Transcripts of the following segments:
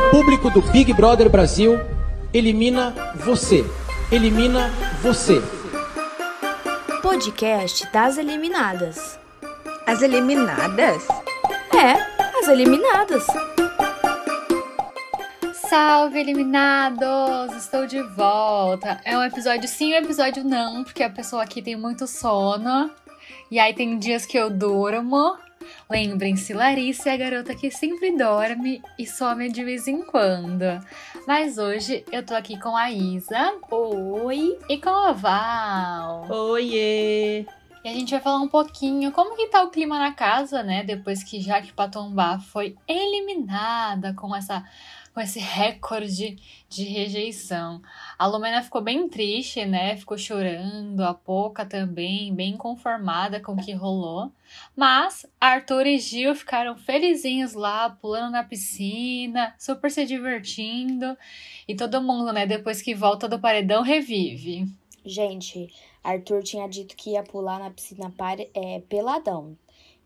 O público do Big Brother Brasil elimina você. Elimina você. Podcast das eliminadas. As eliminadas? É, as eliminadas. Salve, eliminados! Estou de volta. É um episódio sim, um episódio não, porque a pessoa aqui tem muito sono. E aí tem dias que eu durmo. Lembrem-se, Larissa é a garota que sempre dorme e some de vez em quando. Mas hoje eu tô aqui com a Isa. Oi. E com a Val. Oiê! E a gente vai falar um pouquinho como que tá o clima na casa, né? Depois que Jaque Patombá foi eliminada com essa com esse recorde de rejeição. A Lumena ficou bem triste, né? Ficou chorando, a Poca também, bem conformada com o que rolou. Mas Arthur e Gil ficaram felizinhos lá, pulando na piscina, super se divertindo. E todo mundo, né, depois que volta do paredão, revive. Gente, Arthur tinha dito que ia pular na piscina é, peladão.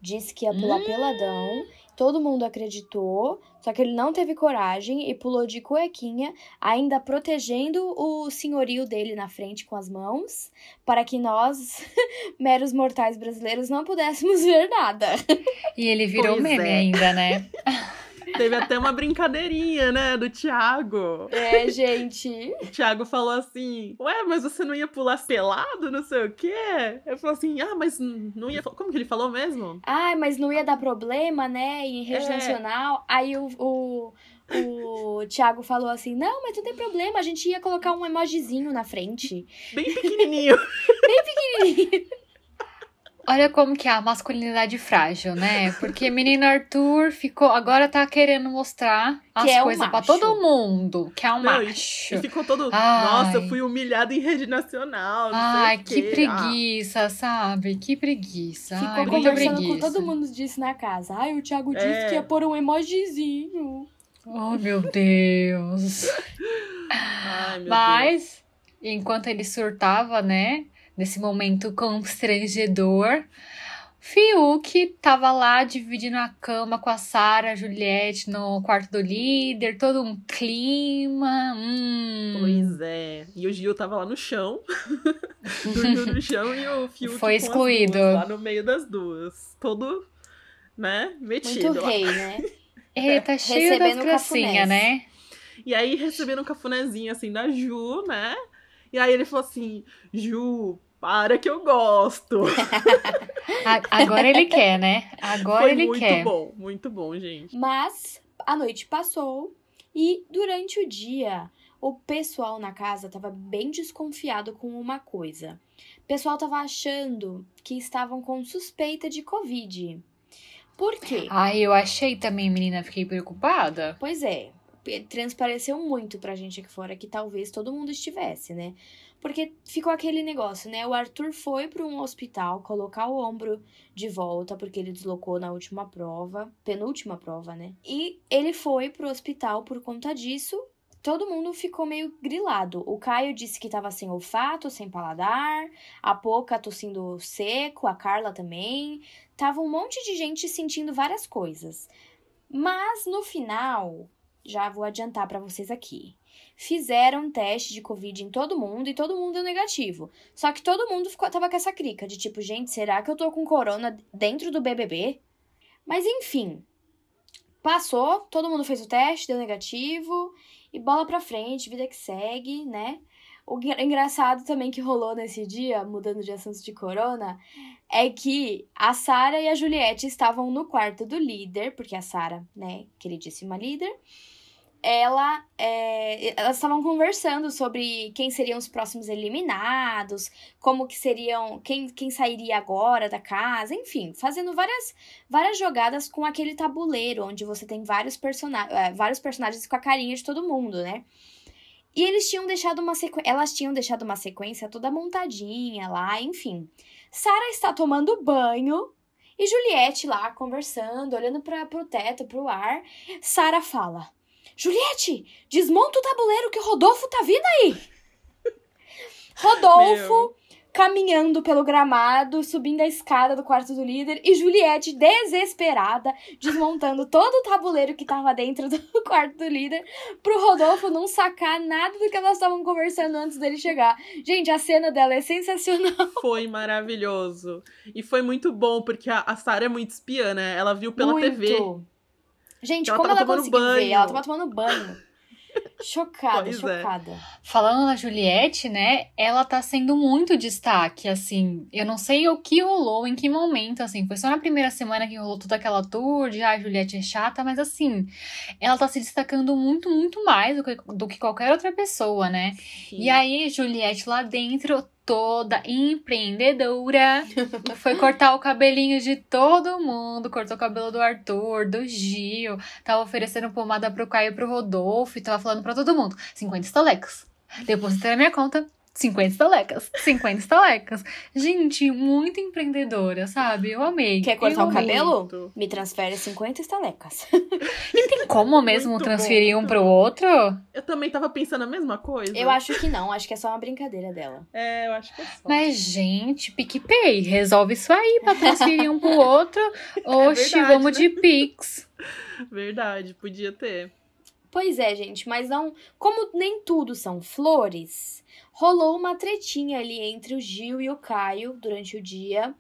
Disse que ia pular Hum. peladão. Todo mundo acreditou, só que ele não teve coragem e pulou de cuequinha, ainda protegendo o senhorio dele na frente com as mãos, para que nós, meros mortais brasileiros, não pudéssemos ver nada. E ele virou Pois meme é. ainda, né? Teve até uma brincadeirinha, né, do Thiago. É, gente. O Thiago falou assim: Ué, mas você não ia pular pelado, não sei o quê? Eu falei assim: Ah, mas não ia. Como que ele falou mesmo? Ai, mas não ia dar problema, né? Em rede É. nacional. Aí o, o, o Thiago falou assim: não, mas não tem problema, a gente ia colocar um emojizinho na frente. Bem pequenininho. Olha como que é a masculinidade frágil, né? Porque menino Arthur ficou, agora tá querendo mostrar as Que é coisas pra macho. todo mundo, que é um Não, e- macho. E ficou todo. Ai. Nossa, eu fui humilhado em rede nacional. Não Ai, que quê. preguiça, sabe? Que preguiça. Ficou Ai, conversando preguiça. com todo mundo disso na casa. Ai, o Thiago disse É. que ia pôr um emojizinho. Oh, meu Deus. Ah, Ai, meu Deus. Mas, enquanto ele surtava, né? Nesse momento constrangedor, Fiuk tava lá dividindo a cama com a Sara, a Juliette no quarto do líder, todo um clima. Hum. Pois é. E o Gil tava lá no chão. dormiu no chão e o Fiuk Foi com as excluído. duas, lá no meio das duas. Todo, né, metido Muito lá. rei, né? Ele tá cheio das Recebendo gracinhas, cafunés. né? E aí recebendo um cafunézinho assim da Ju, né? E aí ele falou assim: Ju, para que eu gosto. Agora ele quer, né? Agora Foi ele muito quer. bom, muito bom, gente. Mas a noite passou e durante o dia o pessoal na casa tava bem desconfiado com uma coisa. O pessoal tava achando que estavam com suspeita de Covid. Por quê? Ai, eu achei também, menina, fiquei preocupada. Pois é, transpareceu muito pra gente aqui fora que talvez todo mundo estivesse, né? Porque ficou aquele negócio, né? O Arthur foi para um hospital colocar o ombro de volta, porque ele deslocou na última prova, penúltima prova, né? E ele foi pro hospital por conta disso. Todo mundo ficou meio grilado. O Caio disse que tava sem olfato, sem paladar. A Poca tossindo seco, a Carla também. Tava um monte de gente sentindo várias coisas. Mas no final, já vou adiantar pra vocês aqui. Fizeram um teste de Covid em todo mundo e todo mundo deu negativo. Só que todo mundo ficou, tava com essa crica de tipo, gente, será que eu tô com corona dentro do BBB? Mas enfim, passou, todo mundo fez o teste, deu negativo e bola pra frente, vida que segue, né? O engra- engraçado também que rolou nesse dia, mudando de assunto de corona, é que a Sara e a Juliette estavam no quarto do líder, porque a Sara, né, queridíssima líder, ela, é, elas estavam conversando sobre quem seriam os próximos eliminados, como que seriam, quem, quem sairia agora da casa, enfim, fazendo várias, várias jogadas com aquele tabuleiro, onde você tem vários, persona é, vários personagens com a carinha de todo mundo, né? E eles tinham deixado uma elas tinham deixado uma sequência toda montadinha lá, enfim. Sara está tomando banho e Juliette lá conversando, olhando para pro teto, pro ar. Sara fala: Juliette, desmonta o tabuleiro que o Rodolfo tá vindo aí. Rodolfo caminhando pelo gramado, subindo a escada do quarto do líder, e Juliette, desesperada, desmontando todo o tabuleiro que tava dentro do quarto do líder, pro Rodolfo não sacar nada do que elas estavam conversando antes dele chegar. Gente, a cena dela é sensacional. Foi maravilhoso. E foi muito bom, porque a, a Sarah é muito espiã, né? Ela viu pela Muito. TV. Gente, Ela como ela conseguiu ver? banho. Ela tava tomando banho. Chocada, Pois é. chocada. Falando na Juliette, né? Ela tá sendo muito destaque, assim. Eu não sei o que rolou, em que momento, assim. Foi só na primeira semana que rolou toda aquela tour de ah, a Juliette é chata, mas assim, ela tá se destacando muito, muito mais do que, do que qualquer outra pessoa, né? E aí, Juliette lá dentro, toda empreendedora, foi cortar o cabelinho de todo mundo, cortou o cabelo do Arthur, do Gil, tava oferecendo pomada pro Caio e pro Rodolfo, e tava falando pra todo mundo, 50 estalecas. Depositei na minha conta, 50 estalecas, 50 estalecas. Gente, muito empreendedora, sabe? Eu amei. Quer cortar Eu o cabelo? Muito. Me transfere 50 estalecas. Como mesmo Muito transferir bom. um pro outro? Eu também tava pensando a mesma coisa. Eu acho que não, acho que é só uma brincadeira dela. É, eu acho que é só. Mas, gente, PicPay, resolve isso aí pra transferir um pro outro. Oxi, verdade, vamos né? de Pix. Verdade, podia ter. Pois é, gente, mas não. Como nem tudo são flores, rolou uma tretinha ali entre o Gil e o Caio durante o dia,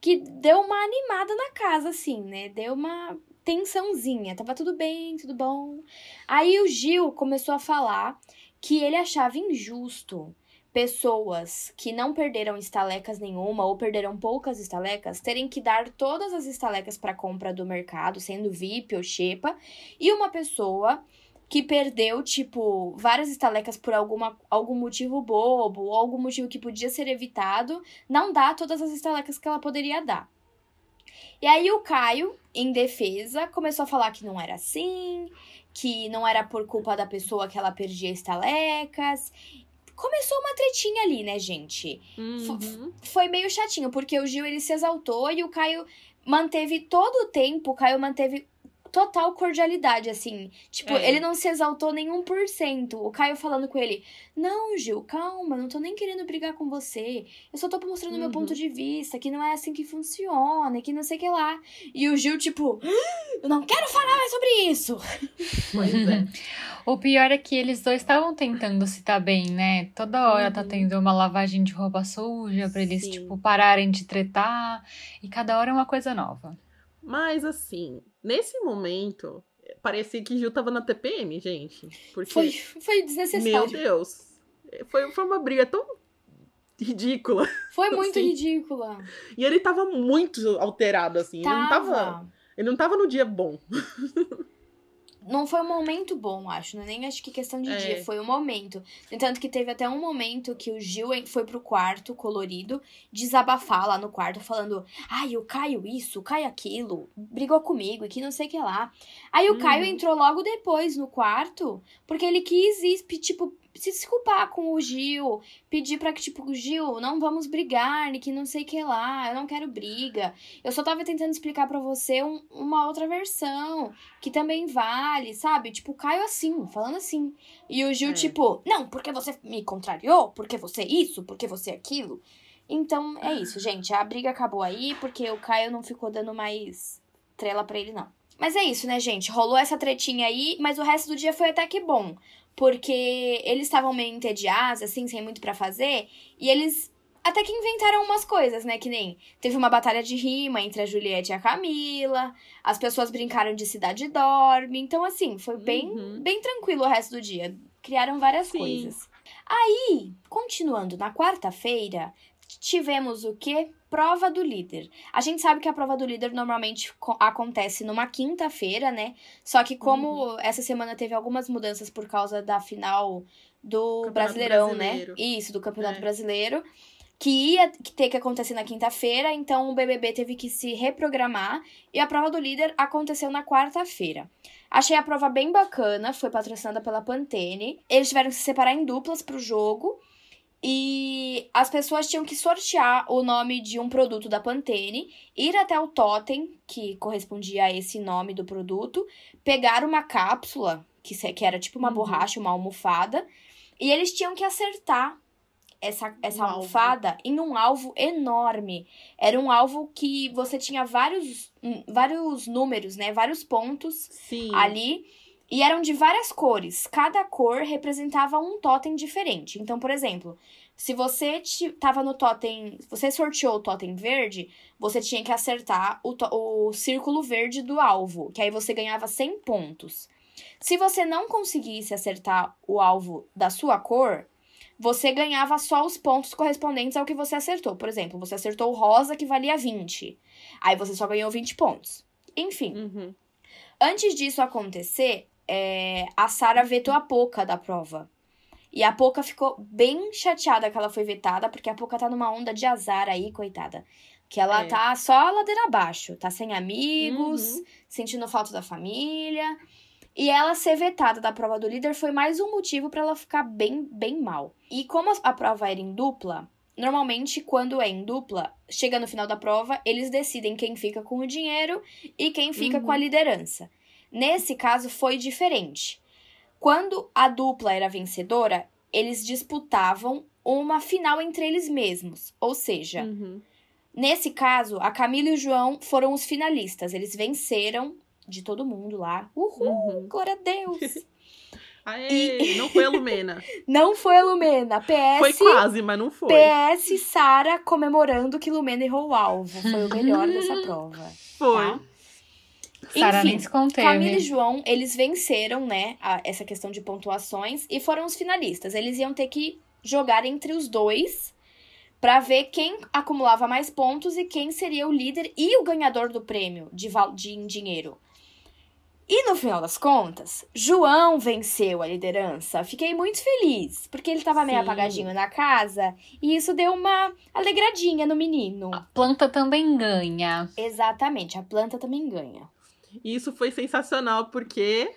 que deu uma animada na casa, assim, né? Deu uma tensãozinha. Tava tudo bem, tudo bom. Aí o Gil começou a falar que ele achava injusto pessoas que não perderam estalecas nenhuma ou perderam poucas estalecas terem que dar todas as estalecas para compra do mercado, sendo VIP ou Xepa, e uma pessoa que perdeu, tipo, várias estalecas por alguma, algum motivo bobo ou algum motivo que podia ser evitado, não dá todas as estalecas que ela poderia dar. E aí o Caio, em defesa, começou a falar que não era assim, que não era por culpa da pessoa que ela perdia estalecas. Começou uma tretinha ali, né, gente? Uhum. Foi meio chatinho, porque o Gil ele se exaltou e o Caio manteve todo o tempo, o Caio manteve total cordialidade, assim. Tipo, É. ele não se exaltou nem um por cento. O Caio falando com ele, não, Gil, calma, não tô nem querendo brigar com você. Eu só tô mostrando meu Uhum. ponto de vista, que não é assim que funciona, que não sei o que lá. E o Gil, tipo, "Ah, eu não quero falar mais sobre isso. Pois é. O pior é que eles dois estavam tentando se tá bem, né? Toda hora tá Uhum. tendo uma lavagem de roupa suja pra eles, Sim. tipo, pararem de tretar. E cada hora é uma coisa nova. Mas assim, nesse momento, parecia que Gil tava na TPM, gente. Porque, Foi, foi meu desnecessário. Deus, foi, foi uma briga tão ridícula. Foi muito Sim. ridícula. E ele tava muito alterado, assim. Ele não tava. Tava. Ele não tava no dia bom. Não foi um momento bom, acho. Não é nem acho que questão de É. dia, foi um momento. No entanto, que teve até um momento que o Gil foi pro quarto colorido desabafar lá no quarto, falando: Ai, o Caio isso, o Caio aquilo, brigou comigo e que não sei o que lá. Aí o Uhum. Caio entrou logo depois no quarto, porque ele quis ir, tipo, se desculpar com o Gil, pedir pra que, tipo, Gil, não vamos brigar, que não sei o que lá, eu não quero briga. Eu só tava tentando explicar pra você um- uma outra versão que também vale, sabe? Tipo, Caio assim, falando assim. E o Gil, É. tipo, não, porque você me contrariou, porque você isso, porque você aquilo. Então, é isso, gente. A briga acabou aí, porque o Caio não ficou dando mais trela pra ele, não. Mas é isso, né, gente? Rolou essa tretinha aí, mas o resto do dia foi até que bom. Porque eles estavam meio entediados, assim, sem muito pra fazer. E eles até que inventaram umas coisas, né? Que nem teve uma batalha de rima entre a Juliette e a Camila. As pessoas brincaram de Cidade Dorme. Então, assim, foi bem, Uhum. bem tranquilo o resto do dia. Criaram várias Sim. coisas. Aí, continuando na quarta-feira, tivemos o quê? Prova do líder. A gente sabe que a prova do líder normalmente co- acontece numa quinta-feira, né? Só que como essa semana teve algumas mudanças por causa da final do Campeonato Brasileirão, Brasileiro. né? Isso, do Campeonato É. Brasileiro. Que ia ter que acontecer na quinta-feira, então o BBB teve que se reprogramar e a prova do líder aconteceu na quarta-feira. Achei a prova bem bacana, foi patrocinada pela Pantene. Eles tiveram que se separar em duplas pro jogo. E as pessoas tinham que sortear o nome de um produto da Pantene, ir até o totem, que correspondia a esse nome do produto, pegar uma cápsula, que, que era tipo uma Uhum. borracha, uma almofada, e eles tinham que acertar essa, essa Um alvo. almofada em um alvo enorme. Era um alvo que você tinha vários, hum, vários números, né? Vários pontos Sim. ali. E eram de várias cores. Cada cor representava um totem diferente. Então, por exemplo, se você tava no totem. Você sorteou o totem verde, você tinha que acertar o, o círculo verde do alvo. Que aí você ganhava 100 pontos. Se você não conseguisse acertar o alvo da sua cor, você ganhava só os pontos correspondentes ao que você acertou. Por exemplo, você acertou o rosa que valia 20. Aí você só ganhou 20 pontos. Enfim. Uhum. Antes disso acontecer, é, a Sara vetou a Poca da prova. E a Poca ficou bem chateada que ela foi vetada, porque a Poca tá numa onda de azar aí, coitada. Que ela É. tá só a ladeira abaixo, tá sem amigos, Uhum. sentindo falta da família. E ela ser vetada da prova do líder foi mais um motivo pra ela ficar bem, bem mal. E como a- a prova era em dupla, normalmente quando é em dupla, chega no final da prova, eles decidem quem fica com o dinheiro e quem fica Uhum. com a liderança. Nesse caso foi diferente. Quando a dupla era vencedora, eles disputavam uma final entre eles mesmos. Ou seja, Uhum. Nesse caso, a Camila e o João foram os finalistas. Eles venceram de todo mundo lá. Uhul, Uhum. glória a Deus. Aê, não foi a Lumena. não foi a Lumena. PS, Foi quase, mas não foi. PS Sara comemorando que Lumena errou o alvo. Foi o melhor dessa prova. Foi. Tá? Sara Enfim. Camila e João, eles venceram, né, a- essa questão de pontuações e foram os finalistas. Eles iam ter que jogar entre os dois pra ver quem acumulava mais pontos e quem seria o líder e o ganhador do prêmio de, de em dinheiro. E no final das contas, João venceu a liderança. Fiquei muito feliz, porque ele tava meio apagadinho na casa e isso deu uma alegradinha no menino. A planta também ganha. Exatamente, a planta também ganha. E isso foi sensacional porque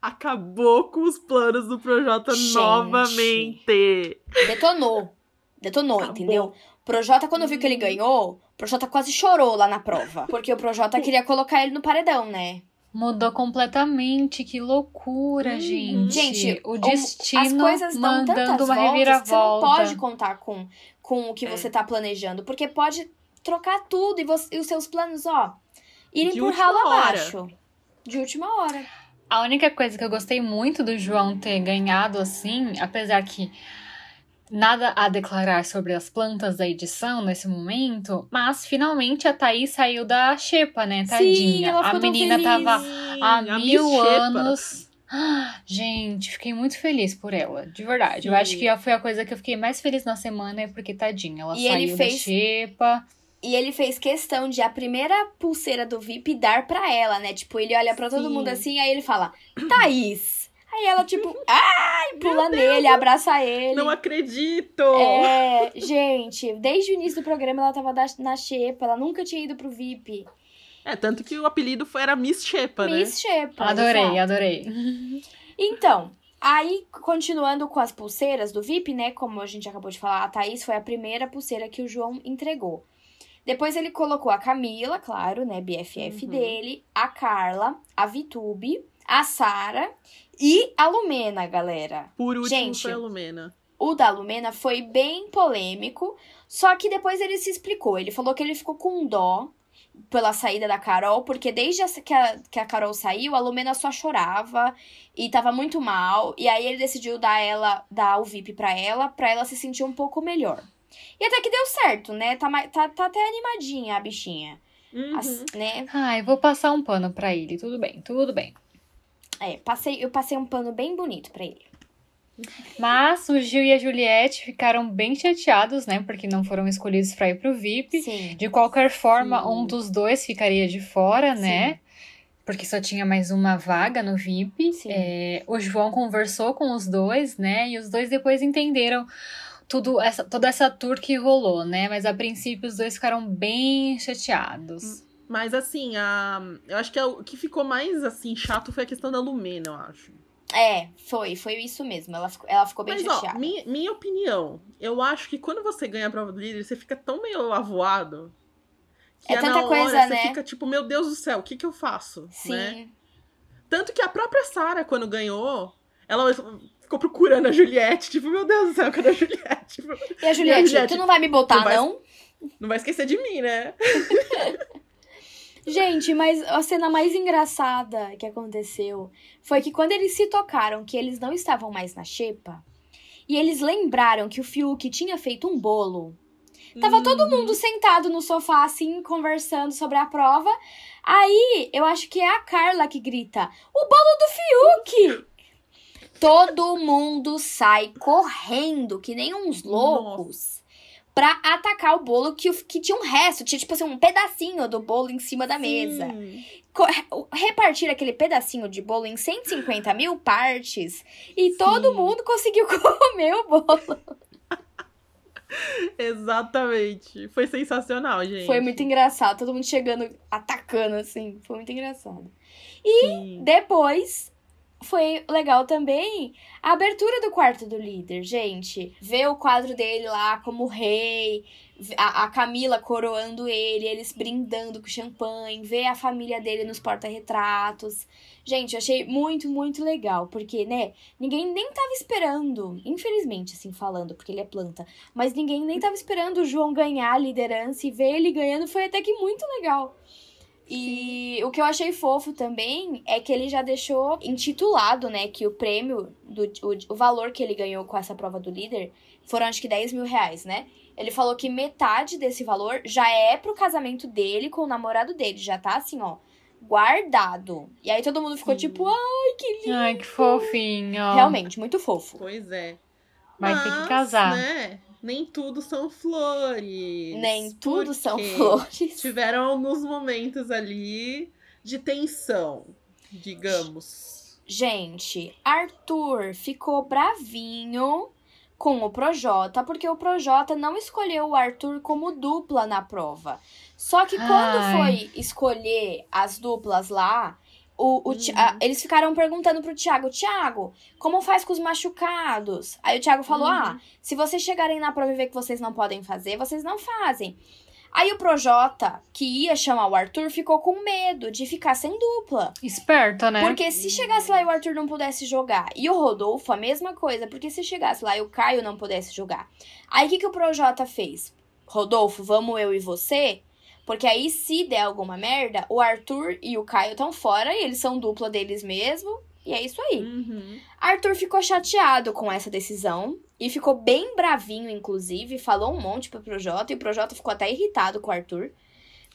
acabou com os planos do Projota Gente. novamente. Detonou. Detonou, Acabou. entendeu? O Projota, quando viu que ele ganhou, o Projota quase chorou lá na prova. Porque o Projota queria colocar ele no paredão, né? Mudou completamente, que loucura, Uhum. gente. Gente, o destino As coisas dão mandando tantas uma voltas que você não reviravolta. pode contar com, com o que É. você tá planejando. Porque pode trocar tudo e, você- e os seus planos, ó, irem De por ralo hora. abaixo. De última hora. A única coisa que eu gostei muito do João ter ganhado assim, apesar que nada a declarar sobre as plantas da edição nesse momento, mas finalmente a Thaís saiu da xepa, né, tadinha. ela a menina feliz. tava Sim, há a mil anos. Ah, Gente, fiquei muito feliz por ela, de verdade. Eu Sim. acho que foi a coisa que eu fiquei mais feliz na semana, é porque tadinha, ela E ele saiu fez- da xepa. E ele fez questão de a primeira pulseira do VIP dar pra ela, né? Tipo, ele olha pra todo mundo assim, aí ele fala, Thaís. Aí ela, tipo, ai, pula nele, abraça ele. Não acredito! É, gente, desde o início do programa ela tava na xepa, ela nunca tinha ido pro VIP. É, tanto que o apelido foi, era Miss Shepa, né? Miss Xepa. Adorei, exato. adorei. Então, aí, continuando com as pulseiras do VIP, né? Como a gente acabou de falar, a Thaís foi a primeira pulseira que o João entregou. Depois ele colocou a Camila, claro, né? BFF Uhum. dele, a Carla, a Vitube, a Sara e a Lumena, galera. Por último Gente, foi a Lumena. O da Lumena foi bem polêmico, só que depois ele se explicou. Ele falou que ele ficou com dó pela saída da Carol, porque desde que a, que a Carol saiu, a Lumena só chorava e tava muito mal. E aí ele decidiu dar ela, dar o VIP pra ela, pra ela se sentir um pouco melhor. E até que deu certo, né? Tá, mai- tá, tá até animadinha a bichinha. Uhum. As- né? Ai, vou passar um pano pra ele. Tudo bem, tudo bem. É, passei, eu passei um pano bem bonito pra ele. Mas o Gil e a Juliette ficaram bem chateados, né? Porque não foram escolhidos pra ir pro VIP. Sim. De qualquer forma, Sim. um dos dois ficaria de fora, né? Porque só tinha mais uma vaga no VIP. Sim. É, o João conversou com os dois, né? E os dois depois entenderam tudo essa, toda essa tour que rolou, né? Mas a princípio os dois ficaram bem chateados. Mas assim, a... eu acho que a- o que ficou mais assim chato foi a questão da Lumena, eu acho. É, foi, foi isso mesmo. Ela ficou, ela ficou bem Mas chateada. ó, minha, minha opinião, eu acho que quando você ganha a prova do líder, você fica tão meio avoado. Que É tanta hora coisa, você né? fica tipo, meu Deus do céu, o que que eu faço? Sim. Né? Tanto que a própria Sara, quando ganhou, Ela ficou procurando a Juliette, tipo, meu Deus do céu, cadê a Juliette? Tipo, E a Juliette, Juliette, tu não vai me botar, não vai- não? não vai esquecer de mim, né? Gente, mas a cena mais engraçada que aconteceu foi que quando eles se tocaram que eles não estavam mais na xepa, e eles lembraram que o Fiuk tinha feito um bolo, Tava todo Uhum. mundo sentado no sofá, assim, conversando sobre a prova. Aí, eu acho que é a Carla que grita: O bolo do Fiuk! Todo mundo sai correndo, que nem uns loucos, pra atacar o bolo que, que tinha um resto, tinha tipo assim, um pedacinho do bolo em cima da mesa. Sim. Co- Repartir aquele pedacinho de bolo em 150 mil partes e todo Sim. mundo conseguiu comer o bolo. Exatamente. Foi sensacional, gente. Foi muito engraçado, todo mundo chegando, atacando, assim. Foi muito engraçado. Sim. Depois, foi legal também a abertura do quarto do líder, gente. Ver o quadro dele lá como rei, a, a Camila coroando ele, eles brindando com champanhe, ver a família dele nos porta-retratos. Gente, eu achei muito, muito legal, porque, né, ninguém nem tava esperando, infelizmente, assim, falando, porque ele é planta, mas ninguém nem tava esperando o João ganhar a liderança e ver ele ganhando foi até que muito legal. E o que eu achei fofo também é que ele já deixou intitulado, né, que o prêmio, do, o, o valor que ele ganhou com essa prova do líder foram acho que 10 mil reais, né? Ele falou que metade desse valor já é pro casamento dele com o namorado dele, já tá assim, ó, guardado. E aí todo mundo ficou Sim. tipo, ai, que lindo. Ai, que fofinho. Realmente, muito fofo. Pois é. Vai ter que Mas, casar. Né, nem tudo são flores. Nem tudo são flores. Tiveram alguns momentos ali de tensão, digamos. Gente, Arthur ficou bravinho com o Projota, porque o Projota não escolheu o Arthur como dupla na prova. Só que quando Ai. foi escolher as duplas lá, o, o Uhum. a- eles ficaram perguntando pro Thiago, Thiago, como faz com os machucados? Aí o Thiago falou, Uhum. ah, se vocês chegarem na prova e ver que vocês não podem fazer, vocês não fazem. Aí o Projota, que ia chamar o Arthur, ficou com medo de ficar sem dupla. Esperto, né? Porque se chegasse lá e o Arthur não pudesse jogar, e o Rodolfo, a mesma coisa, porque se chegasse lá e o Caio não pudesse jogar. Aí o que, que o Projota fez? Rodolfo, vamos eu e você? Porque aí, se der alguma merda, o Arthur e o Caio estão fora e eles são dupla deles mesmo. E é isso aí. Uhum. Arthur ficou chateado com essa decisão e ficou bem bravinho, inclusive, falou um monte pro Projota e o Projota ficou até irritado com o Arthur.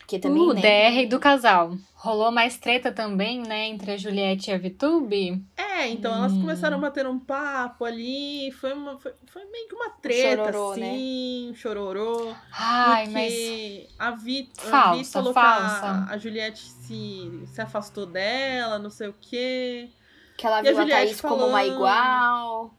Porque também, o né? DR do casal. Rolou mais treta também, né, entre a Juliette e a Vitube. É, então elas Hum. começaram a bater um papo ali, foi, uma, foi, foi meio que uma treta, chororô, né? assim, um chororô. Ai, mas. porque a Vi, a Vi Falsa, falou que falsa. a, a Juliette se, se afastou dela, não sei o quê. Que ela E a viu a, Juliette Thaís como uma falando. igual.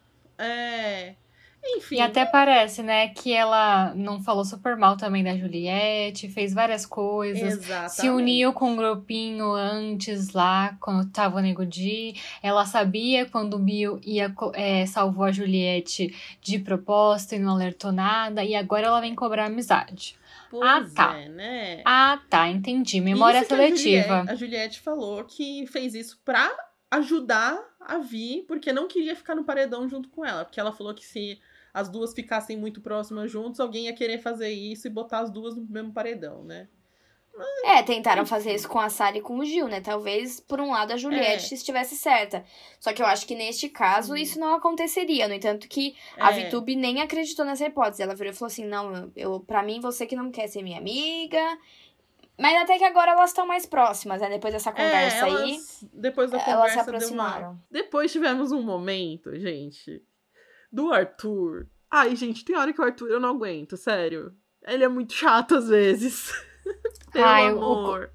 Enfim. E até parece, né, que ela não falou super mal também da Juliette, fez várias coisas. Exatamente. Se uniu com um grupinho antes lá, quando tava o Nego Di. Ela sabia quando o Bill ia, é, salvou a Juliette de propósito e não alertou nada. E agora ela vem cobrar amizade. Pois Ah, tá. é, né? Ah, tá, entendi. Memória Isso que a seletiva. Juliette, a Juliette falou que fez isso pra ajudar a Vi, porque não queria ficar no paredão junto com ela. Porque ela falou que se as duas ficassem muito próximas juntos, alguém ia querer fazer isso e botar as duas no mesmo paredão, né? É, tentaram fazer isso com a Sara e com o Gil, né? Talvez, por um lado, a Juliette É. estivesse certa. Só que eu acho que neste caso isso não aconteceria. No entanto, que a É. Vitube nem acreditou nessa hipótese. Ela virou e falou assim: não, eu, pra mim, você que não quer ser minha amiga. Mas até que agora elas estão mais próximas, né? Depois dessa conversa é, aí, elas, depois da elas se conversa deu uma... aproximaram. Depois tivemos um momento, gente, do Arthur. Ai, gente, tem hora que o Arthur eu não aguento, sério. Ele é muito chato às vezes. Pelo Ai, o- amor.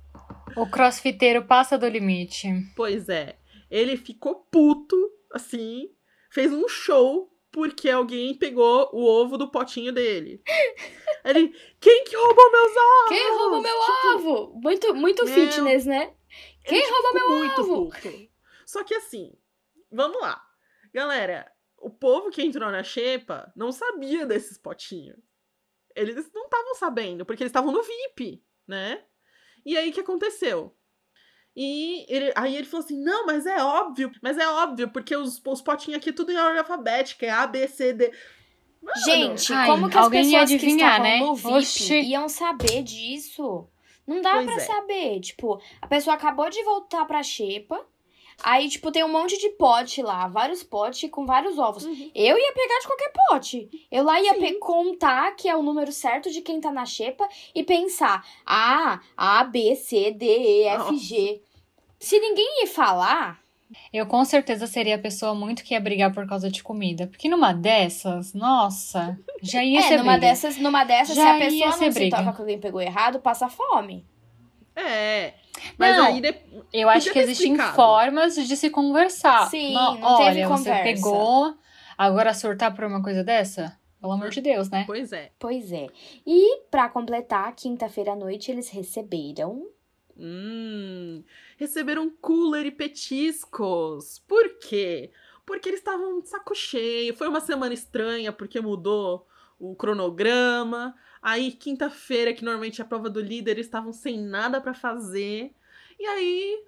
O crossfiteiro passa do limite. Pois é. Ele ficou puto, assim, fez um show porque alguém pegou o ovo do potinho dele. Ele, quem que roubou meus ovos? Quem roubou meu Tipo, ovo? Muito, muito Meu- fitness, né? Quem Ele roubou meu muito ovo? puto. Só que assim, vamos lá. Galera, o povo que entrou na xepa não sabia desses potinhos. Eles não estavam sabendo, porque eles estavam no VIP, né? E aí o que aconteceu? E ele, aí ele falou assim: não, mas é óbvio, mas é óbvio, porque os, os potinhos aqui tudo em ordem alfabética, é A, B, C, D. Mano, Gente, Ai, como que as alguém ia pessoas que adivinhar, estavam né? no VIP Oxi. iam saber disso? Não dá pra é. saber. Tipo, a pessoa acabou de voltar pra xepa. Aí, tipo, tem um monte de pote lá, vários potes com vários ovos. Uhum. Eu ia pegar de qualquer pote. Eu lá ia contar que é o número certo de quem tá na xepa e pensar: ah, A, B, C, D, E, F. G. Se ninguém ia falar, Eu com certeza seria a pessoa muito que ia brigar por causa de comida. Porque numa dessas, nossa, já ia é, ser numa briga. dessas, numa dessas, se Já a ia pessoa não se briga. toca que alguém pegou errado, passa fome. É. Mas Não. aí de- Eu acho que existem explicado. formas de se conversar. Sim, não, não teve olha, você conversa. pegou, agora surtar por uma coisa dessa? Pelo amor de Deus, né? Pois é. Pois é. E pra completar, quinta-feira à noite eles receberam. Hum, receberam cooler e petiscos. Por quê? Porque eles estavam de saco cheio. Foi uma semana estranha porque mudou o cronograma. Aí, quinta-feira, que normalmente é a prova do líder, eles estavam sem nada pra fazer. E aí,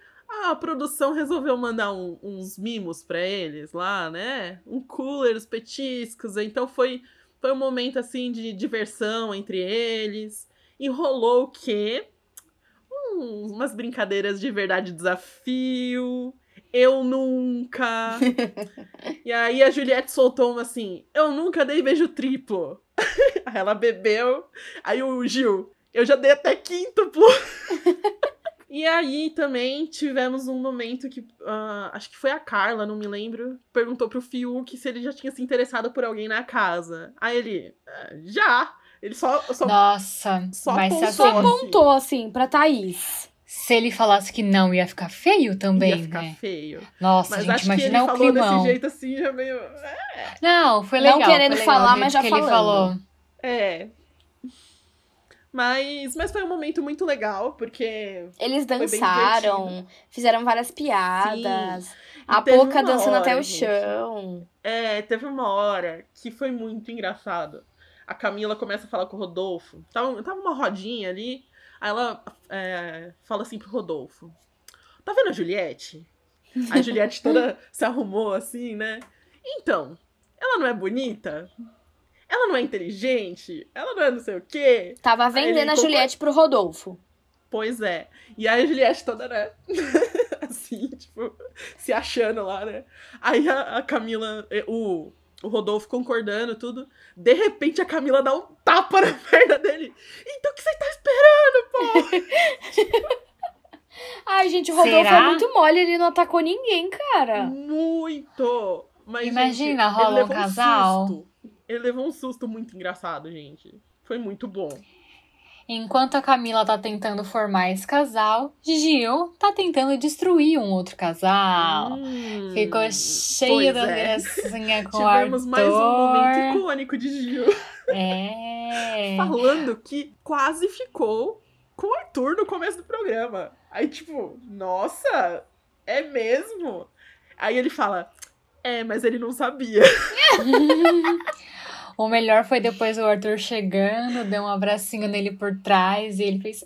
a produção resolveu mandar um- uns mimos pra eles lá, né? Um cooler, os petiscos. Então foi, foi um momento assim de diversão entre eles. E rolou o quê? Um- umas brincadeiras de verdade desafio. Eu nunca. e aí a Juliette soltou uma assim: Eu nunca dei beijo triplo. aí ela bebeu. Aí o Gil, eu já dei até quíntuplo. e aí também tivemos um momento que. ah, acho que foi a Carla, não me lembro. Perguntou pro Fiuk se ele já tinha se interessado por alguém na casa. Aí ele. "Ah, já. Ele só. só Nossa, só mas se, apontou assim, assim. Apontou assim pra Thaís. Se ele falasse que não, ia ficar feio também, ia ficar né? feio. Nossa, Mas gente, acho que ele o falou climão. desse jeito assim, já meio. Não, foi Não legal. querendo foi legal falar, mas já que ele falando. falou. É. Mas, mas foi um momento muito legal, porque. Eles dançaram, fizeram várias piadas. A teve Poca uma dançando até hora, o gente. chão. É, teve uma hora que foi muito engraçado. A Camila começa a falar com o Rodolfo. Tava, tava uma rodinha ali. Aí ela é, fala assim pro Rodolfo: Tá vendo a Juliette? A Juliette toda se arrumou assim, né? Então, ela não é bonita? Ela não é inteligente? Ela não é não sei o quê? Tava vendendo a compra- Juliette pro Rodolfo. Pois é. E aí a Juliette toda, né? assim, tipo, se achando lá, né? Aí a, a Camila, o, o Rodolfo concordando, tudo. De repente a Camila dá um tapa na perna dele. Então o que você tá esperando, pô? Ai, gente, o Rodolfo Será? é muito mole, ele não atacou ninguém, cara. Muito! Mas, Imagina, gente, rola ele um casal. susto. Ele levou um susto muito engraçado, gente. Foi muito bom. Enquanto a Camila tá tentando formar esse casal, Gil tá tentando destruir um outro casal. Hum, Ficou cheio da é. gracinha com Tivemos o mais um momento Arthur. icônico de Gil. É. falando que quase ficou com o Arthur no começo do programa. Aí, tipo, nossa, é mesmo? Aí ele fala, é, mas ele não sabia. o melhor foi depois o Arthur chegando, deu um abracinho nele por trás e ele fez.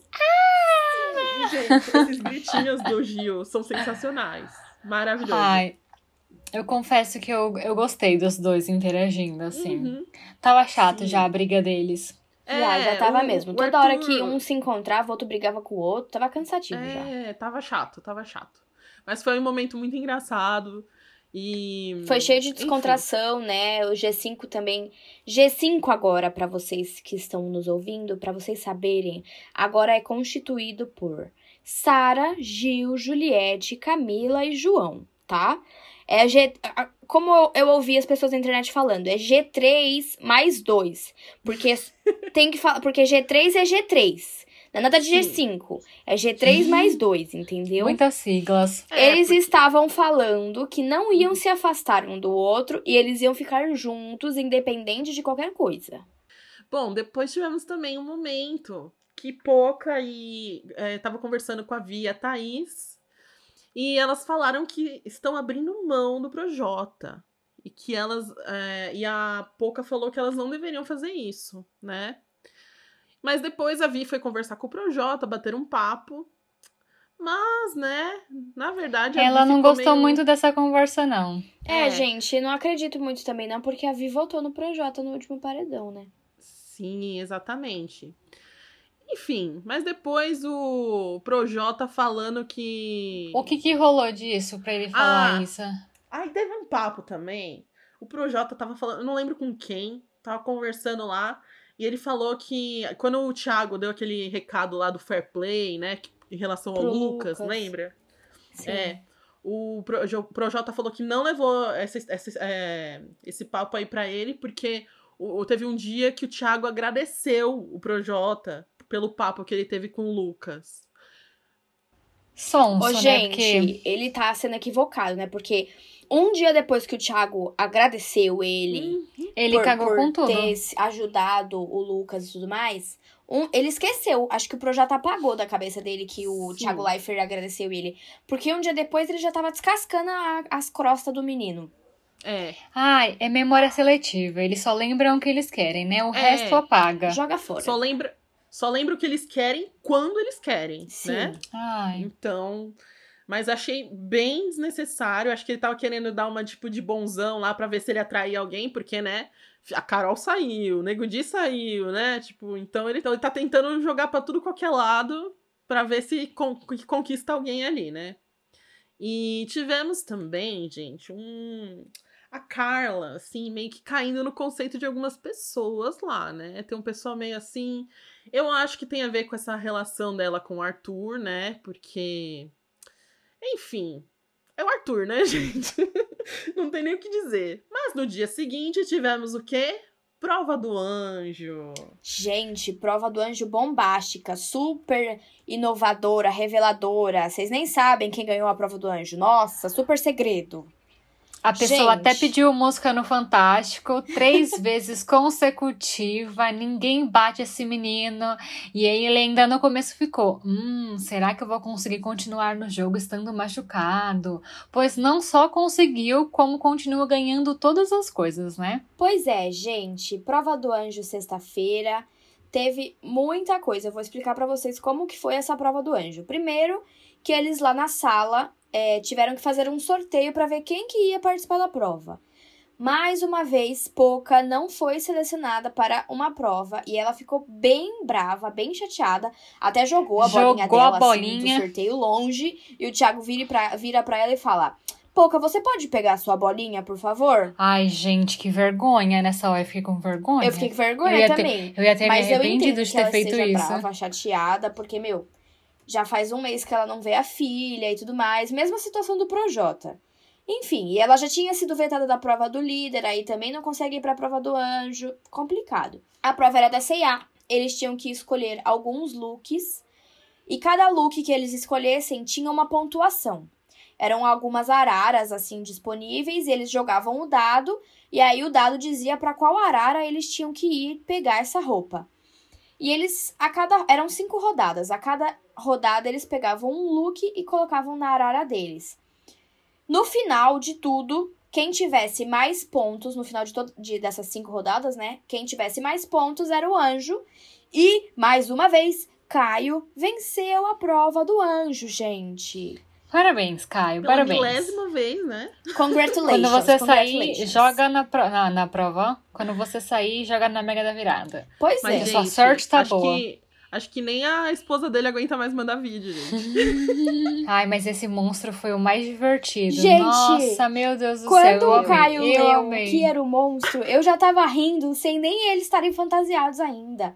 Gente, esses gritinhos do Gil são sensacionais. Maravilhoso. Ai. Eu confesso que eu, eu gostei dos dois interagindo, assim. Uhum. Tava chato Sim. já a briga deles. já, já É, tava o- mesmo. o Toda hora Arthur- que um se encontrava, o outro brigava com o outro, tava cansativo já. É, tava chato, tava chato. Mas foi um momento muito engraçado. E. Foi cheio de enfim. descontração, né? O G5 também. G5 agora, pra vocês que estão nos ouvindo, pra vocês saberem, agora é constituído por Sara, Gil, Juliette, Camila e João, tá? É G... Como eu, eu ouvi as pessoas na internet falando, é G3 mais 2. Porque tem que falar. Porque G3 é G3. Não é nada de Sim. G5. É G3 mais 2, entendeu? Muitas siglas. É, eles porque- estavam falando que não iam se afastar um do outro e eles iam ficar juntos, independente de qualquer coisa. Bom, depois tivemos também um momento que Poca e é, tava conversando com a Via a Thaís e elas falaram que estão abrindo mão do Projota e que elas é, e a Poca falou que elas não deveriam fazer isso, né? Mas depois a Vi foi conversar com o Projota, bater um papo, Mas, né, na verdade. a Ela não gostou meio- muito dessa conversa, não. É, É. gente, não acredito muito também não, porque a Vi votou no Projota no último paredão, né? Sim, exatamente. Enfim, mas depois o Projota falando que. O que que rolou disso pra ele falar Ah. isso? Aí teve um papo também. O Projota tava falando, eu não lembro com quem, tava conversando lá. E ele falou que quando o Thiago deu aquele recado lá do fair play, né? que- Em relação ao Lucas, Lucas. lembra? Sim. É. O Projo- Projota falou que não levou esse, esse, é, esse papo aí pra ele, porque o, teve um dia que o Thiago agradeceu o Projota pelo papo que ele teve com o Lucas. Sonso, Ô, né? gente, Porque ele tá sendo equivocado, né? Porque um dia depois que o Thiago agradeceu ele ele por, cagou por com tudo. ter ajudado o Lucas e tudo mais, um, ele esqueceu. Acho que o Projota apagou da cabeça dele que o Sim. Thiago Leifert agradeceu ele. Porque um dia depois ele já tava descascando a- as crostas do menino. É. Ai, é memória seletiva. Eles só lembram o que eles querem, né? O É. resto apaga. Joga fora. Só lembra, só lembra o que eles querem quando eles querem, Sim. né? Ai. Então, mas achei bem desnecessário. Acho que ele tava querendo dar uma tipo de bonzão lá pra ver se ele atraía alguém, porque, né? A Carol saiu, o Nego Di saiu, né? Tipo, então ele, então ele tá tentando jogar pra tudo qualquer lado pra ver se con- conquista alguém ali, né? E tivemos também, gente, um a Carla, assim, meio que caindo no conceito de algumas pessoas lá, né? Tem um pessoal meio assim. Eu acho que tem a ver com essa relação dela com o Arthur, né? Porque. Enfim. É o Arthur, né, gente? Não tem nem o que dizer. Mas no dia seguinte tivemos o quê? Prova do anjo. Gente, prova do anjo bombástica, super inovadora, reveladora. Vocês nem sabem quem ganhou a prova do anjo. Nossa, super segredo. A pessoa Gente. até pediu música no Fantástico três vezes consecutiva, ninguém bate esse menino. E aí ele ainda no começo ficou: Hum, será que eu vou conseguir continuar no jogo estando machucado? Pois não só conseguiu, como continua ganhando todas as coisas, né? Pois é, gente, prova do anjo sexta-feira. Teve muita coisa. Eu vou explicar pra vocês como que foi essa prova do anjo. Primeiro, que eles lá na sala é, tiveram que fazer um sorteio pra ver quem que ia participar da prova. Mais uma vez, Poca não foi selecionada para uma prova e ela ficou bem brava, bem chateada. Até jogou a bolinha Jogou a dela bolinha. Assim, do sorteio longe e o Thiago vira pra, vira pra ela e fala: Poca, você pode pegar a sua bolinha, por favor? Ai, gente, que vergonha. Nessa hora eu fiquei com vergonha. Eu fiquei com vergonha Eu ia ter- também. Eu ia ter Mas me eu arrependido entendo de que ter ela feito isso. brava, chateada, porque, meu, já faz um mês que ela não vê a filha e tudo mais. Mesma situação do Projota. Enfim, e ela já tinha sido vetada da prova do líder, aí também não consegue ir pra prova do anjo. Complicado. A prova era da C&A. Eles tinham que escolher alguns looks. E cada look que eles escolhessem tinha uma pontuação. Eram algumas araras, assim, disponíveis. Eles jogavam o dado. E aí o dado dizia pra qual arara eles tinham que ir pegar essa roupa. E eles, a cada. Eram cinco rodadas. A cada rodada eles pegavam um look e colocavam na arara deles. No final de tudo, quem tivesse mais pontos, no final de, to- de dessas cinco rodadas, né? Quem tivesse mais pontos era o anjo. E, mais uma vez, Caio venceu a prova do anjo, gente. Parabéns, Caio. Pela parabéns. milésima vez, né? Congratulations. Quando você sair, joga na, pro- na, na prova. Quando você sair, joga na Mega da Virada. Pois Mas, é. gente, sua sorte tá acho boa. Que, acho que nem a esposa dele aguenta mais mandar vídeo, gente. Ai, mas esse monstro foi o mais divertido. Gente, Nossa, meu Deus do céu. Quando o Caio eu leu que era o monstro, eu já tava rindo sem nem eles estarem fantasiados ainda.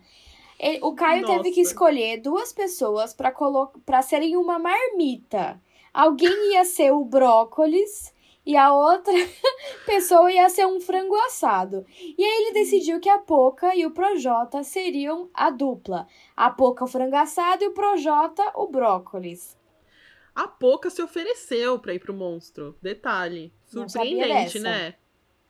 Ele- o Caio teve que Nossa. escolher duas pessoas pra colo- pra serem uma marmita. Alguém ia ser o brócolis e a outra pessoa ia ser um frango assado. E aí ele decidiu que a Poca e o Projota seriam a dupla. A Poca o frango assado e o Projota o brócolis. A Poca se ofereceu pra ir pro monstro. Detalhe. Surpreendente, né?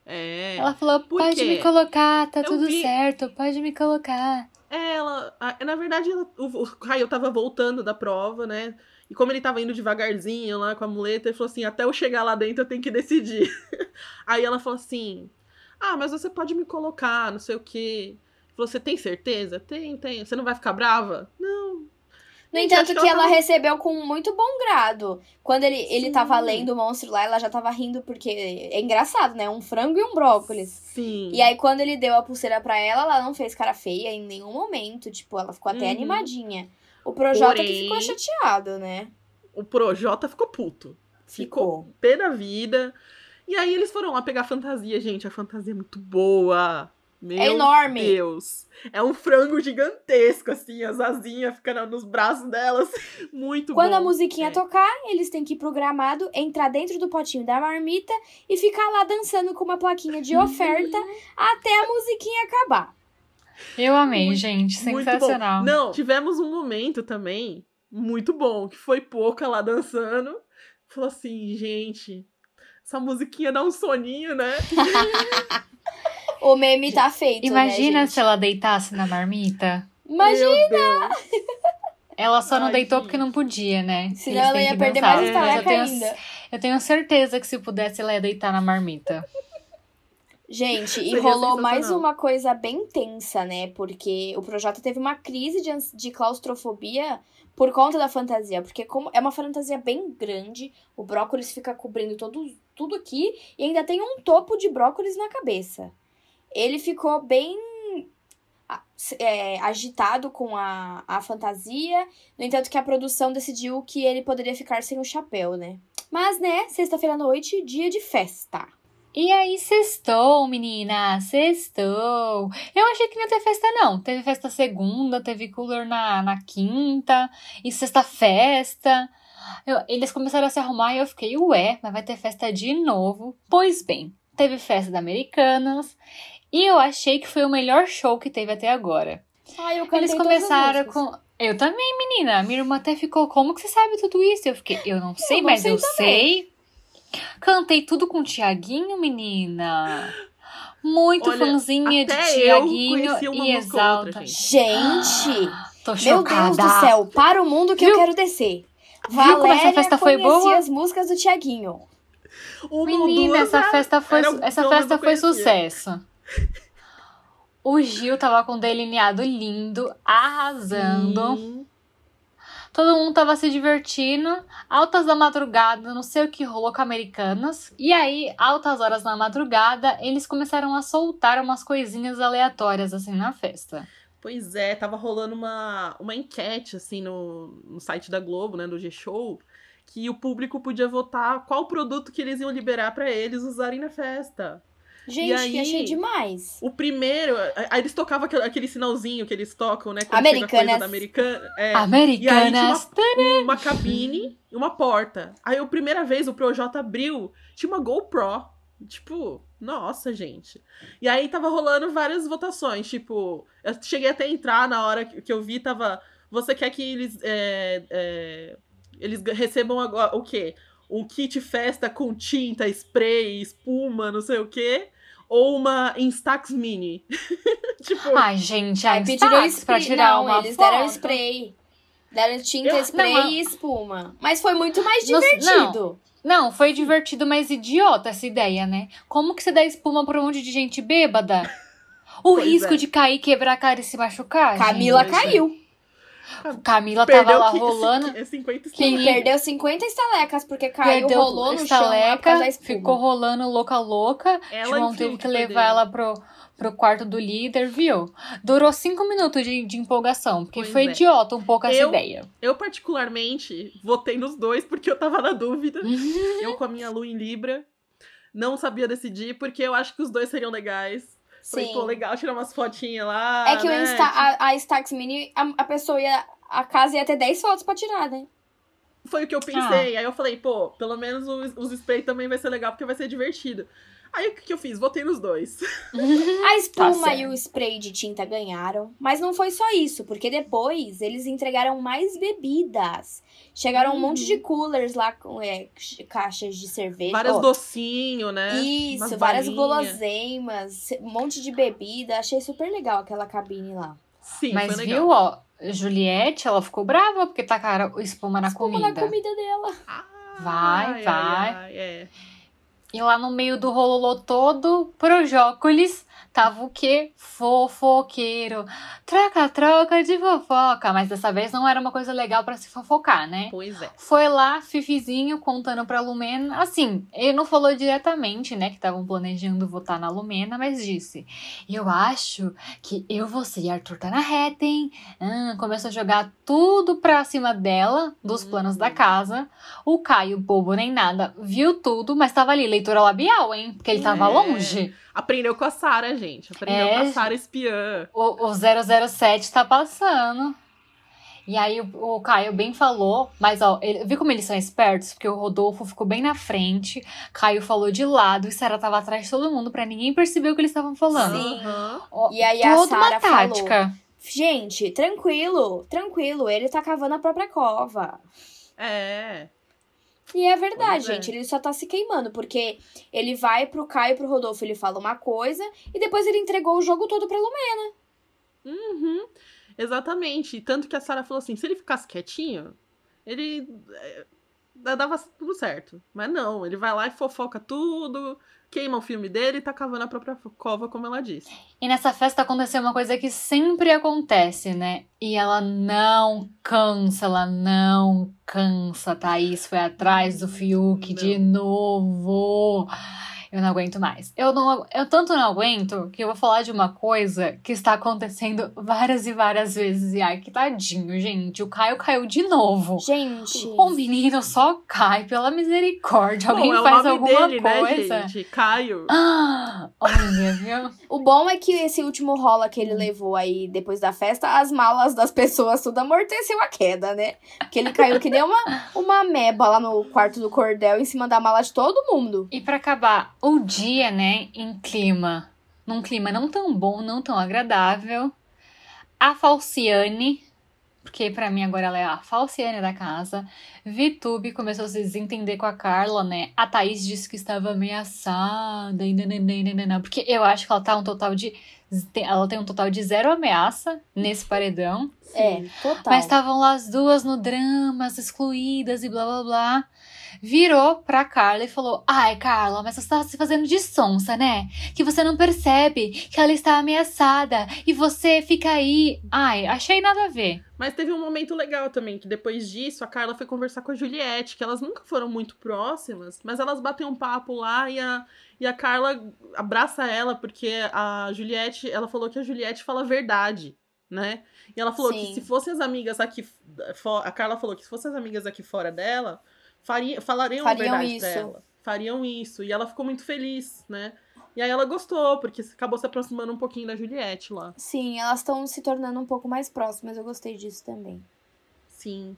É. Ela falou, Por pode quê? me colocar, tá Eu tudo vi- certo, pode me colocar. Ela, a- na verdade, ela- o, o Caio tava voltando da prova, né? E como ele tava indo devagarzinho lá com a muleta, ele falou assim: até eu chegar lá dentro eu tenho que decidir. Aí ela falou assim: Ah, mas você pode me colocar, não sei o quê. Falou: Você tem certeza? Tenho, tenho. Você não vai ficar brava? Não. No entanto, que, que ela, recebeu com muito bom grado. Quando ele, ele tava lendo o monstro lá, ela já tava rindo, porque é engraçado, né? Um frango e um brócolis. Sim. E aí, quando ele deu a pulseira pra ela, ela não fez cara feia em nenhum momento. Tipo, ela ficou até Uhum. animadinha. O Projota que Porém- ficou chateado, né? O Projota ficou puto. Ficou Ficou. pé da vida. E aí eles foram lá pegar a fantasia, gente. A fantasia é muito boa. Meu É enorme. Deus. É um frango gigantesco, assim, as asinhas ficando nos braços delas. Muito Quando bom. a musiquinha É. tocar, eles têm que ir pro gramado, entrar dentro do potinho da marmita e ficar lá dançando com uma plaquinha de oferta até a musiquinha acabar. Eu amei, Muito- gente. Sensacional. Não, tivemos um momento também muito bom, que foi pouca lá dançando. Falou assim, gente, essa musiquinha dá um soninho, né? O meme tá feito, Imagina né, se ela deitasse na marmita. Imagina! Ela só não Ai, deitou gente. porque não podia, né? Senão Eles ela ia perder dançar. mais estaleca tenho, ainda. eu tenho certeza que se pudesse, ela ia deitar na marmita. Gente, e rolou mais uma coisa bem tensa, né? Porque o Projota teve uma crise de, de claustrofobia por conta da fantasia. Porque como é uma fantasia bem grande, o brócolis fica cobrindo todo, tudo aqui e ainda tem um topo de brócolis na cabeça. Ele ficou bem é, agitado com a, a fantasia. No entanto, que a produção decidiu que ele poderia ficar sem o chapéu, né? Mas, né, sexta-feira à noite, dia de festa. E aí, sextou, menina, sextou. Eu achei que não ia ter festa, não. Teve festa segunda, teve cooler na, na quinta, e sexta-festa. Eu- Eles começaram a se arrumar e eu fiquei, ué, mas vai ter festa de novo. Pois bem, teve festa da Americanas, e eu achei que foi o melhor show que teve até agora. Ai, eu Eles começaram com. Eu também, menina. Minha irmã até ficou. Como que você sabe tudo isso? Eu fiquei. Eu não sei, não mas sei eu também. sei. Cantei tudo com o Tiaguinho, menina. Muito Olha, fãzinha de até eu Tiaguinho e ou outra, exalta. gente. Gente, Tô meu chocada. Deus do céu, para o mundo que eu Viu? quero descer. Viu como essa Valéria festa foi boa? as músicas do Tiaguinho. Menina, essa já festa foi, essa festa eu foi sucesso. O Gil tava com um delineado lindo, arrasando. Sim. Todo mundo tava se divertindo, altas da madrugada, não sei o que rolou com americanas. E aí, altas horas na madrugada, eles começaram a soltar umas coisinhas aleatórias assim na festa. Pois é, tava rolando uma, uma enquete, assim, no, no site da Globo, né, do G-Show, que o público podia votar qual produto que eles iam liberar pra eles usarem na festa. Gente, aí? que achei demais. O primeiro, aí eles tocavam aquele, aquele sinalzinho que eles tocam, né, quando Americanas. americana. É. E aí Americanas. uma, uma cabine e uma porta. Aí a primeira vez o Projota abriu, tinha uma GoPro. Tipo, nossa, gente. E aí tava rolando várias votações. Tipo, eu cheguei até a entrar na hora que que eu vi, tava. Você quer que eles. é, é, eles recebam agora o quê? Um kit festa com tinta, spray, espuma, não sei o quê. Ou uma Instax Mini. tipo, Ai, gente, a Aí pediram Instax pra tirar Não, uma eles foto. deram spray. Deram tinta, Eu- spray não, e espuma. Mas foi muito mais Não- divertido. Não, foi divertido, mas idiota essa ideia, né? Como que você dá espuma pra um monte de gente bêbada? O Pois risco é. de cair, quebrar a cara e se machucar? Camila gente? caiu. Camila tava perdeu lá rolando. é 50 Quem- estalecas. Perdeu 50 estalecas, porque caiu, Perdeu rolou no chão estaleca, espuma. ficou rolando louca louca. Ela João enfim, teve que perdeu. levar ela pro, pro quarto do líder, viu? Durou cinco minutos de, de empolgação, porque Pois foi é. idiota um pouco essa Eu- ideia. Eu, particularmente, votei nos dois porque eu tava na dúvida. eu com a minha lua em Libra. Não sabia decidir, porque eu acho que os dois seriam legais. Falei, Sim. pô, legal tirar umas fotinhas lá. É que o né? Insta, a, a Stax Mini, a, a pessoa ia. A casa ia ter 10 fotos pra tirar, né? Foi o que eu pensei. Aí eu falei, pô, pelo menos os, os spray também vai ser legal, porque vai ser divertido. Aí o que, que eu fiz? Votei nos dois. A espuma Tá e o spray de tinta ganharam. Mas não foi só isso, porque depois eles entregaram mais bebidas. Chegaram um monte de coolers lá com é, caixas de cerveja. Vários Ó, docinhos, né? Isso, Umas várias guloseimas, um monte de bebida. Achei super legal aquela cabine lá. Sim, Mas foi legal. viu, ó, Juliette, ela ficou brava porque tacaram espuma na Espuma comida. na comida dela. Ai, Vai, ai, vai. ai, é. E lá no meio do rololô todo, Projócolis tava o quê? Fofoqueiro. Troca-troca de fofoca. Mas dessa vez não era uma coisa legal para se fofocar, né? Pois é. Foi lá, Fifizinho, contando pra Lumena. Assim, ele não falou diretamente, né, que estavam planejando votar na Lumena, mas disse: Eu acho que eu, você e Arthur tá na reta, hein? Hum, começou a jogar tudo pra cima dela, dos planos da casa. O Caio, bobo nem nada, viu tudo, mas tava ali, leitura labial, hein? Porque ele tava É. longe. Aprendeu com a Sara, gente. Aprendeu É, a Sara espiã. O, o 007 tá passando. E aí o, o Caio bem falou, mas ó, ele, viu como eles são espertos? Porque o Rodolfo ficou bem na frente, Caio falou de lado e Sarah tava atrás de todo mundo pra ninguém perceber o que eles estavam falando. Sim. Ó, E aí a toda uma Sarah falou. tática. Gente, tranquilo, tranquilo, ele tá cavando a própria cova. É. E é verdade, Pois é. gente, ele só tá se queimando, porque ele vai pro Caio e pro Rodolfo, ele fala uma coisa, e depois ele entregou o jogo todo pra Lumena. Uhum. Exatamente. Tanto que a Sarah falou assim: se ele ficasse quietinho, ele. Dava tudo certo. Mas não, ele vai lá e fofoca tudo, queima o filme dele e tá cavando a própria cova, como ela disse. E nessa festa aconteceu uma coisa que sempre acontece, né? E ela não cansa, ela não cansa. Thaís foi atrás do Fiuk de novo. Eu não aguento mais. Eu, não, eu tanto não aguento que eu vou falar de uma coisa que está acontecendo várias e várias vezes. E ai, que tadinho, gente. O Caio caiu de novo. Gente, O menino só cai, pela misericórdia. Alguém Bom, é o faz alguma dele, coisa. né, gente? Caio. Ah, olha, viu? o bom é que esse último rola que ele levou aí depois da festa, as malas das pessoas tudo amorteceu a queda, né? Porque ele caiu que nem uma, uma meba lá no quarto do cordel em cima da mala de todo mundo. E pra acabar o dia, né, em clima, num clima não tão bom, não tão agradável, a Falciane, porque pra mim agora ela é a Falciane da casa, Vitube começou a se desentender com a Carla, né? A Thaís disse que estava ameaçada e nananana, porque eu acho que ela tá um total de ela tem um total de zero ameaça nesse paredão. É, total. Mas estavam lá as duas no dramas, excluídas e blá blá blá. Virou pra Carla e falou: Ai, Carla, mas você tá se fazendo de sonsa, né? Que você não percebe que ela está ameaçada e você fica aí. Ai, achei nada a ver. Mas teve um momento legal também, que depois disso a Carla foi conversar com a Juliette, que elas nunca foram muito próximas, mas elas batem um papo lá e a, e a Carla abraça ela, porque a Juliette, ela falou que a Juliette fala a verdade, né? E ela falou Sim. que se fossem as amigas aqui, a Carla falou que se fossem as amigas aqui fora dela, faria, falariam, Fariam a verdade isso. pra ela. Fariam isso. E ela ficou muito feliz, né? E aí ela gostou, porque acabou se aproximando um pouquinho da Juliette lá. Sim, elas estão se tornando um pouco mais próximas, eu gostei disso também. Sim.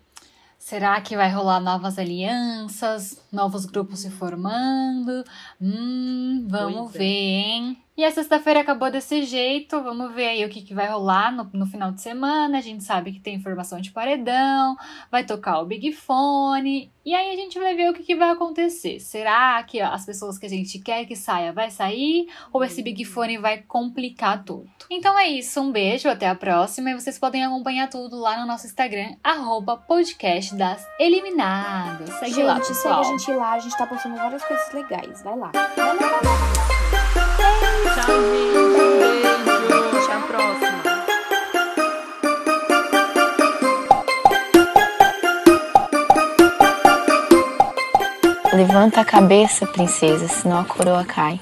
Será que vai rolar novas alianças, novos grupos se formando? Hum, vamos Pois é. ver, hein? E a sexta-feira acabou desse jeito, vamos ver aí o que, que vai rolar no, no final de semana. A gente sabe que tem informação de paredão, vai tocar o Big Fone, e aí a gente vai ver o que, que vai acontecer. Será que as pessoas que a gente quer que saia vai sair? Ou esse Big Fone vai complicar tudo? Então é isso, um beijo, até a próxima. E vocês podem acompanhar tudo lá no nosso Instagram, arroba podcast das eliminadas. Segue gente, lá, segue pessoal. a gente lá, a gente tá postando várias coisas legais. Vai lá. Tchau, gente. Levanta a cabeça, princesa, senão a coroa cai.